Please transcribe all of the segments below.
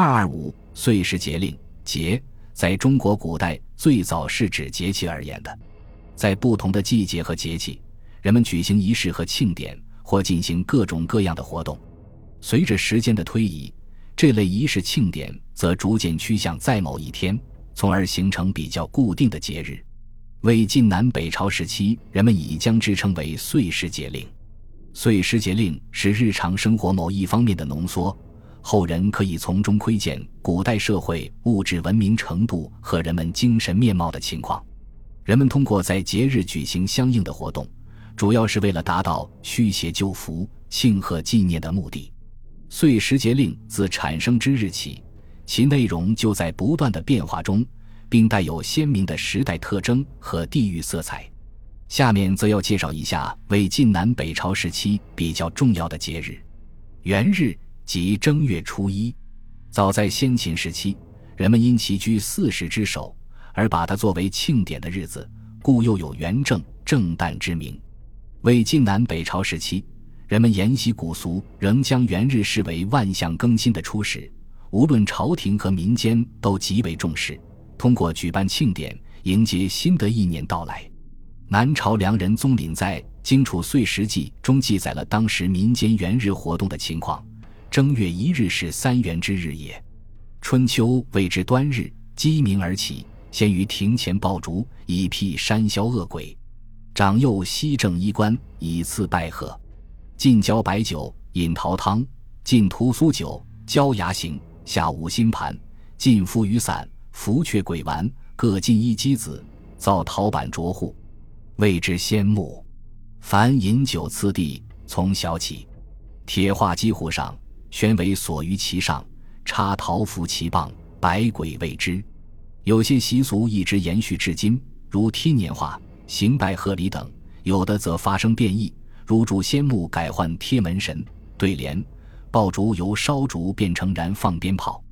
二二五岁时节令节，在中国古代最早是指节气而言的，在不同的季节和节气，人们举行仪式和庆典，或进行各种各样的活动。随着时间的推移，这类仪式庆典则逐渐趋向在某一天，从而形成比较固定的节日。魏晋南北朝时期，人们已将之称为岁时节令。岁时节令是日常生活某一方面的浓缩，后人可以从中窥见古代社会物质文明程度和人们精神面貌的情况。人们通过在节日举行相应的活动，主要是为了达到驱邪救福、庆贺纪念的目的。岁时节令自产生之日起，其内容就在不断的变化中。并带有鲜明的时代特征和地域色彩。下面则要介绍一下魏晋南北朝时期比较重要的节日——元日即正月初一。早在先秦时期，人们因其居四时之首，而把它作为庆典的日子，故又有元正、正旦之名。魏晋南北朝时期，人们沿袭古俗，仍将元日视为万象更新的初始，无论朝廷和民间都极为重视。通过举办庆典迎接新的一年到来，南朝梁人宗懔在《荆楚岁时记》中记载了当时民间元日活动的情况：正月一日是三元之日也。春秋谓之端日，鸡鸣而起，先于庭前爆竹，以辟山魈恶鬼。长幼西正衣冠，以次拜贺。进交白酒，饮桃汤；进屠苏酒，交牙行。下五心盘，进夫雨伞。福阙鬼丸各进一鸡子，造陶板着户，谓之先木。凡饮酒次第，从小起。铁画鸡壶上，悬为锁于其上，插桃符其棒，百鬼谓之。有些习俗一直延续至今，如贴年画、行拜贺礼等；有的则发生变异，如主仙木改换贴门神、对联，爆竹由烧竹变成燃放鞭炮。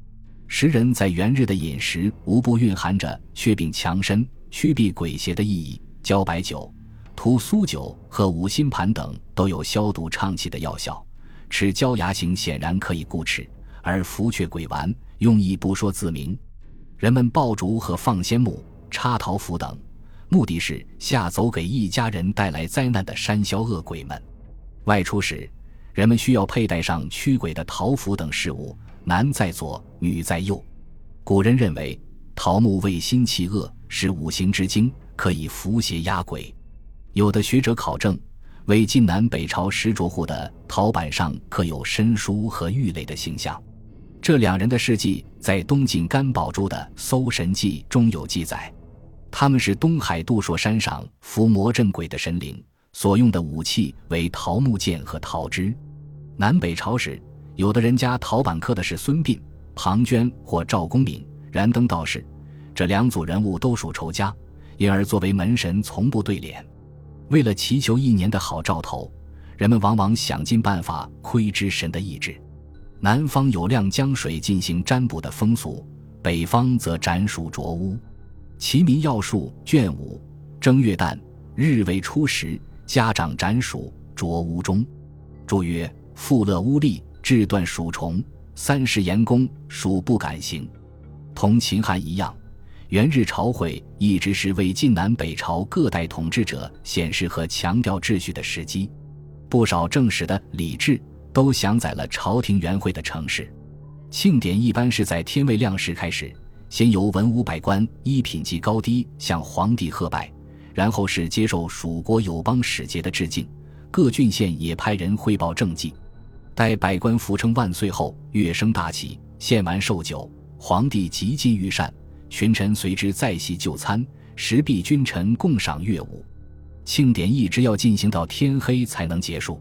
时人在元日的饮食无不蕴含着祛病强身、驱避鬼邪的意义。交白酒、屠苏酒和五辛盘等都有消毒畅气的药效。吃焦牙形显然可以固齿，而福阙鬼丸用意不说自明。人们爆竹和放仙木、插桃符等，目的是吓走给一家人带来灾难的山魈恶鬼们。外出时，人们需要佩戴上驱鬼的桃符等饰物。男在左，女在右。古人认为桃木为心气恶，是五行之精，可以伏邪压鬼。有的学者考证，魏晋南北朝石卓户的陶板上刻有申叔和玉垒的形象。这两人的事迹在东晋干宝珠的《搜神记》中有记载。他们是东海杜朔山上伏魔镇鬼的神灵，所用的武器为桃木剑和桃枝。南北朝时。有的人家陶板刻的是孙膑、庞涓或赵公明、燃灯道士，这两组人物都属仇家，因而作为门神从不对联。为了祈求一年的好兆头，人们往往想尽办法窥知神的意志。南方有晾江水进行占卜的风俗，北方则斩鼠啄屋。《齐民要术》卷五，正月旦，日为初十，家长斩鼠啄屋中。注曰：富乐屋利。治断鼠虫，三十严公，鼠不敢行。同秦汉一样，元日朝会一直是魏晋南北朝各代统治者显示和强调秩序的时机。不少正史的礼制都详载了朝廷元会的程式。庆典一般是在天未亮时开始，先由文武百官依品级高低向皇帝贺拜，然后是接受蜀国友邦使节的致敬，各郡县也派人汇报政绩。待百官扶称万岁后，乐声大起，献完寿酒，皇帝极尽御膳，群臣随之再席就餐，时必君臣共赏乐舞。庆典一直要进行到天黑才能结束。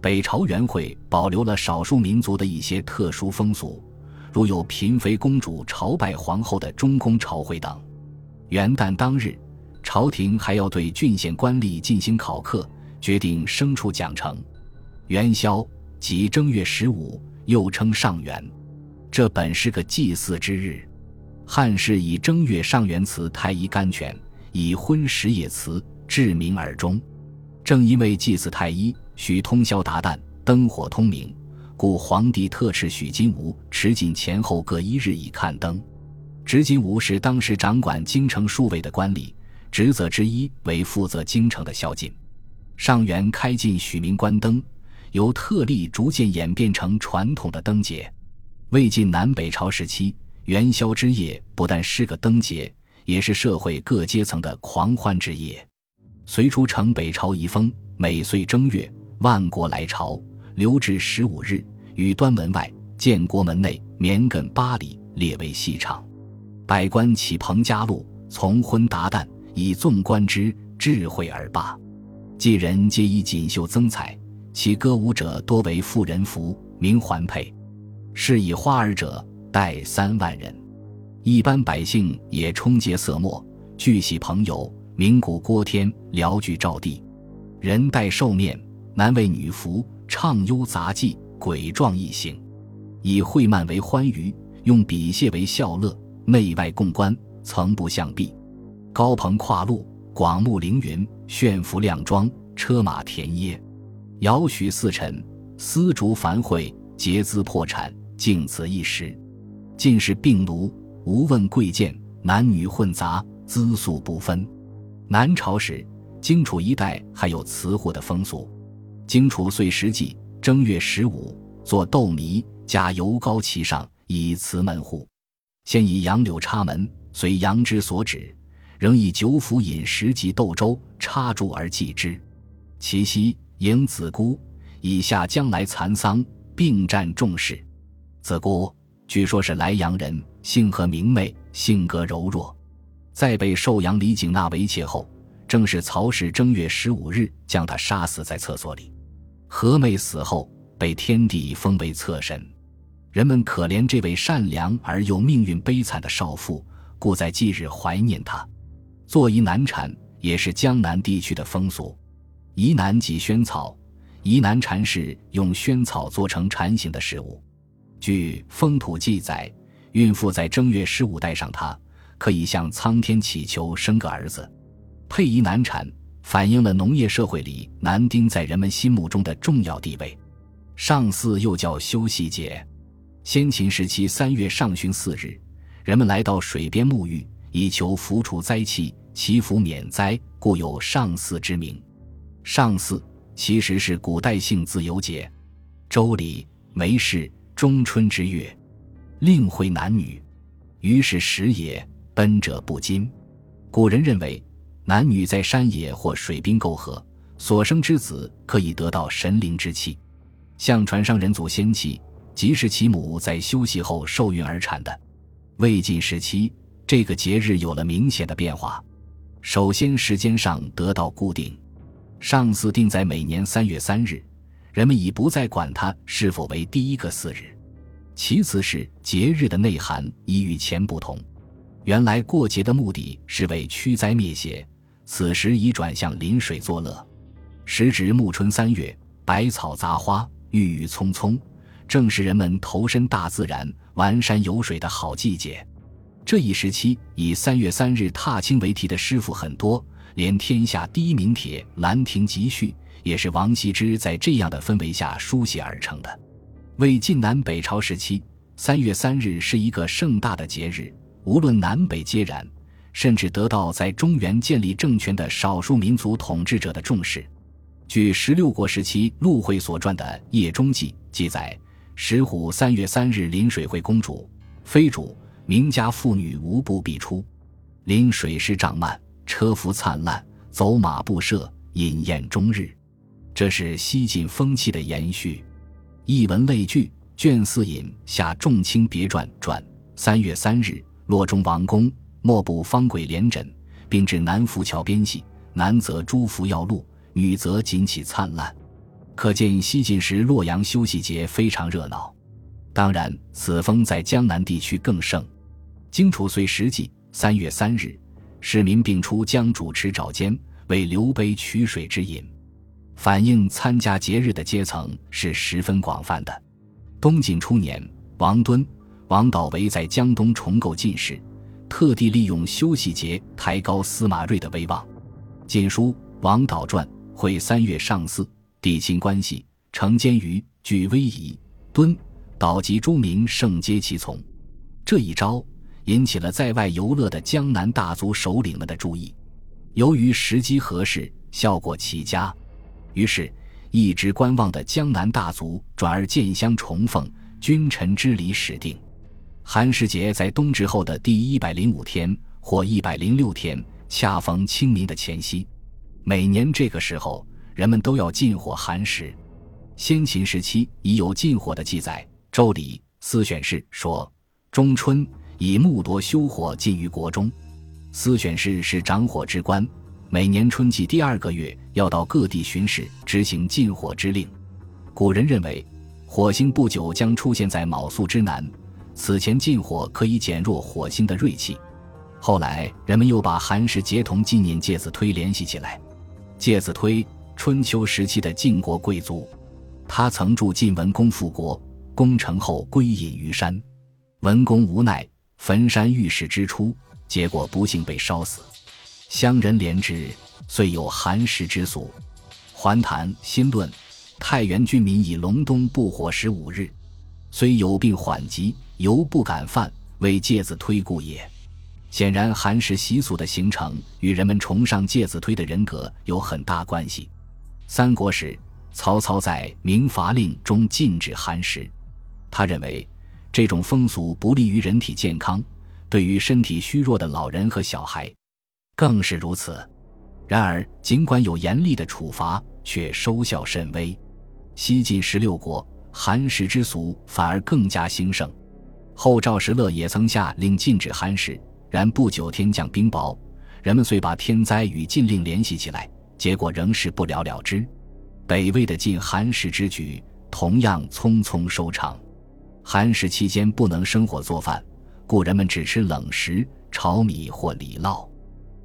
北朝元会保留了少数民族的一些特殊风俗，如有嫔妃公主朝拜皇后的中宫朝会等。元旦当日，朝廷还要对郡县官吏进行考课，决定牲畜奖惩。元宵。即正月十五，又称上元，这本是个祭祀之日。汉室以正月上元祠太医甘泉，以婚时也祠至明耳中。正因为祭祀太医，需通宵达旦，灯火通明，故皇帝特敕许金吾持锦前后各一日以看灯。执金吾是当时掌管京城数位的官吏，职责之一为负责京城的宵禁。上元开禁许民官登，由特例逐渐演变成传统的灯节。魏晋南北朝时期，元宵之夜不但是个灯节，也是社会各阶层的狂欢之夜。隋初城北朝遗风，每岁正月，万国来朝。留至十五日，于端门外、建国门内绵亘八里，列为戏场。百官起彭家路，从昏达旦，以纵观之，智慧而罢。伎人皆以锦绣增彩，其歌舞者多为妇人服，名环佩。是以花儿者，待三万人。一般百姓也充结色墨，聚喜朋友，鸣鼓郭天，聊具赵地。人戴寿面，男为女服。唱幽杂技，鬼状异形，以会漫为欢愉，用笔谢为笑乐，内外共观，层不相避。高棚跨路，广目凌云，炫服亮装，车马田野，遥许四尘，丝竹繁会，结资破产，尽此一时。尽是病奴，无问贵贱，男女混杂，资素不分。南朝时，荆楚一带还有瓷户的风俗。荆楚岁时祭，正月十五，做豆米，加油膏其上，以瓷门户。先以杨柳插门，随杨之所指，仍以酒府饮食及豆粥插柱而祭之。其夕迎子姑，以下将来蚕桑，并占重视。子姑据说是莱阳人，性和明媚，性格柔弱。在被寿阳李景纳为妾后，正是曹氏正月十五日将她杀死在厕所里。何妹死后被天帝封为侧神，人们可怜这位善良而又命运悲惨的少妇，故在忌日怀念她。做疑难产也是江南地区的风俗。疑难即萱草，疑难禅是用萱草做成禅形的食物。据风土记载，孕妇在正月十五带上它，可以向苍天祈求生个儿子。配疑难产。反映了农业社会里男丁在人们心目中的重要地位。上巳又叫休息节，先秦时期三月上旬四日，人们来到水边沐浴，以求浮除灾气、祈福免灾，故有上巳之名。上巳其实是古代性自由节，周礼梅氏中春之月，令会男女，于是时也，奔者不禁。古人认为。男女在山野或水滨媾合，所生之子可以得到神灵之气。相传上人祖先气，即是其母在休息后受孕而产的。魏晋时期，这个节日有了明显的变化。首先，时间上得到固定，上巳定在每年三月三日，人们已不再管它是否为第一个巳日。其次是节日的内涵已与前不同，原来过节的目的是为驱灾灭邪。此时已转向临水作乐，时值暮春三月，百草杂花，郁郁葱葱，正是人们投身大自然、玩山游水的好季节。这一时期，以三月三日踏青为题的诗赋很多，连天下第一名帖《兰亭集序》也是王羲之在这样的氛围下书写而成的。魏晋南北朝时期，三月三日是一个盛大的节日，无论南北皆然。甚至得到在中原建立政权的少数民族统治者的重视。据十六国时期陆会所传的《叶中记》记载，石虎三月三日临水会公主，妃主、名家妇女无不必出。临水时帐幔，车服灿烂，走马不赦，饮宴终日。这是西晋风气的延续。译文类聚卷四引下重卿别传传，三月三日，洛中王宫。莫不方轨连枕，并至南浮桥边戏。男则诸服耀露，女则锦起灿烂。可见西晋时洛阳休息节非常热闹。当然，此风在江南地区更盛。荆楚岁时祭三月三日，市民并出江主持沼间，为刘备取水之饮，反映参加节日的阶层是十分广泛的。东晋初年，王敦、王导为在江东重构晋室。特地利用休息节抬高司马睿的威望，《晋书·王导传》会三月上巳，帝亲关系，承监于举威仪，敦，岛及诸民盛皆其从。这一招引起了在外游乐的江南大族首领们的注意。由于时机合适，效果奇佳，于是，一直观望的江南大族转而建乡重奉，君臣之礼始定。寒食节在冬至后的第一百零五天或一百零六天，恰逢清明的前夕。每年这个时候，人们都要禁火寒食。先秦时期已有禁火的记载，《周礼·司选氏》说：“中春，以木铎修火，禁于国中。”司选氏是掌火之官，每年春季第二个月要到各地巡视，执行禁火之令。古人认为，火星不久将出现在卯宿之南，此前禁火可以减弱火星的锐气。后来，人们又把寒食节同纪念介子推联系起来。介子推，春秋时期的晋国贵族。他曾助晋文公复国，攻城后归隐于山，文公无奈，焚山遇事之初，结果不幸被烧死。乡人怜之，遂有寒食之俗。环谈新论，太原郡民以隆冬不火十五日，虽有病缓疾，犹不敢犯，为介子推故也。显然，寒食习俗的形成与人们崇尚介子推的人格有很大关系。三国时。曹操在《明伐令》中禁止寒食，他认为这种风俗不利于人体健康，对于身体虚弱的老人和小孩更是如此。然而，尽管有严厉的处罚，却收效甚微。西晋十六国寒食之俗反而更加兴盛。后赵石勒也曾下令禁止寒食，然不久天降冰雹，人们遂把天灾与禁令联系起来，结果仍是不了了之。北魏的禁寒食之举同样匆匆收场。寒食期间不能生火做饭，故人们只吃冷食、炒米或里烙。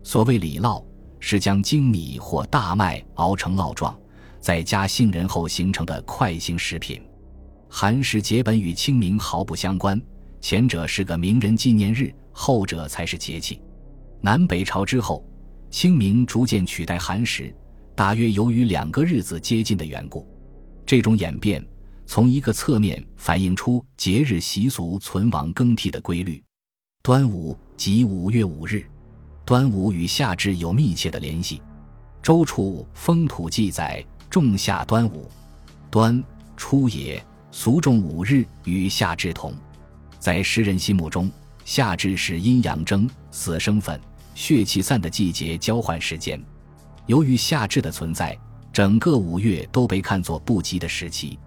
所谓里烙，是将精米或大麦熬成烙状，再加杏仁后形成的快性食品。寒食节本与清明毫不相关，前者是个名人纪念日，后者才是节气。南北朝之后，清明逐渐取代寒食。大约由于两个日子接近的缘故，这种演变从一个侧面反映出节日习俗存亡更替的规律。端午即五月五日，端午与夏至有密切的联系。周处风土记载：仲夏端午，端初也，俗重五日，与夏至同。在诗人心目中，夏至是阴阳争、死生分、血气散的季节交换时间。由于夏至的存在，整个五月都被看作不吉的时期。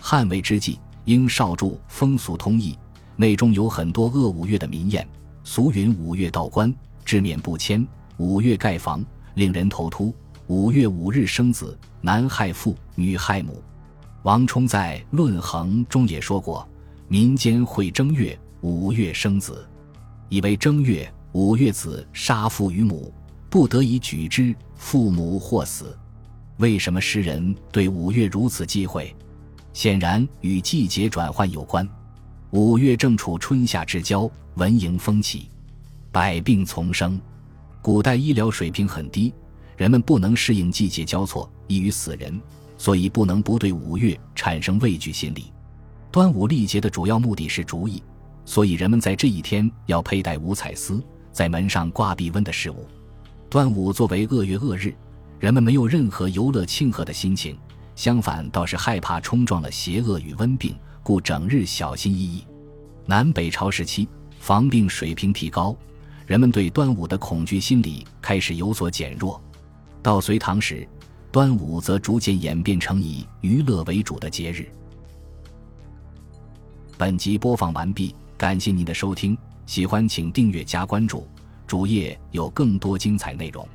汉魏之际，应少著《风俗通义》，内中有很多恶五月的民谚。俗云：“五月道官，知面不迁；五月盖房，令人头秃；五月五日生子，男害父，女害母。”王充在《论衡》中也说过：“民间会正月，五月生子，以为正月五月子杀父与母。”不得已举之，父母或死。为什么诗人对五月如此忌讳？显然与季节转换有关。五月正处春夏之交，蚊蝇蜂起，百病丛生。古代医疗水平很低，人们不能适应季节交错，易于死人，所以不能不对五月产生畏惧心理。端午历节的主要目的是逐疫，所以人们在这一天要佩戴五彩丝，在门上挂避瘟的事物。端午作为恶月恶日，人们没有任何游乐庆贺的心情，相反倒是害怕冲撞了邪恶与瘟病，故整日小心翼翼。南北朝时期，防病水平提高，人们对端午的恐惧心理开始有所减弱。到隋唐时，端午则逐渐演变成以娱乐为主的节日。本集播放完毕，感谢您的收听，喜欢请订阅加关注。主页有更多精彩内容。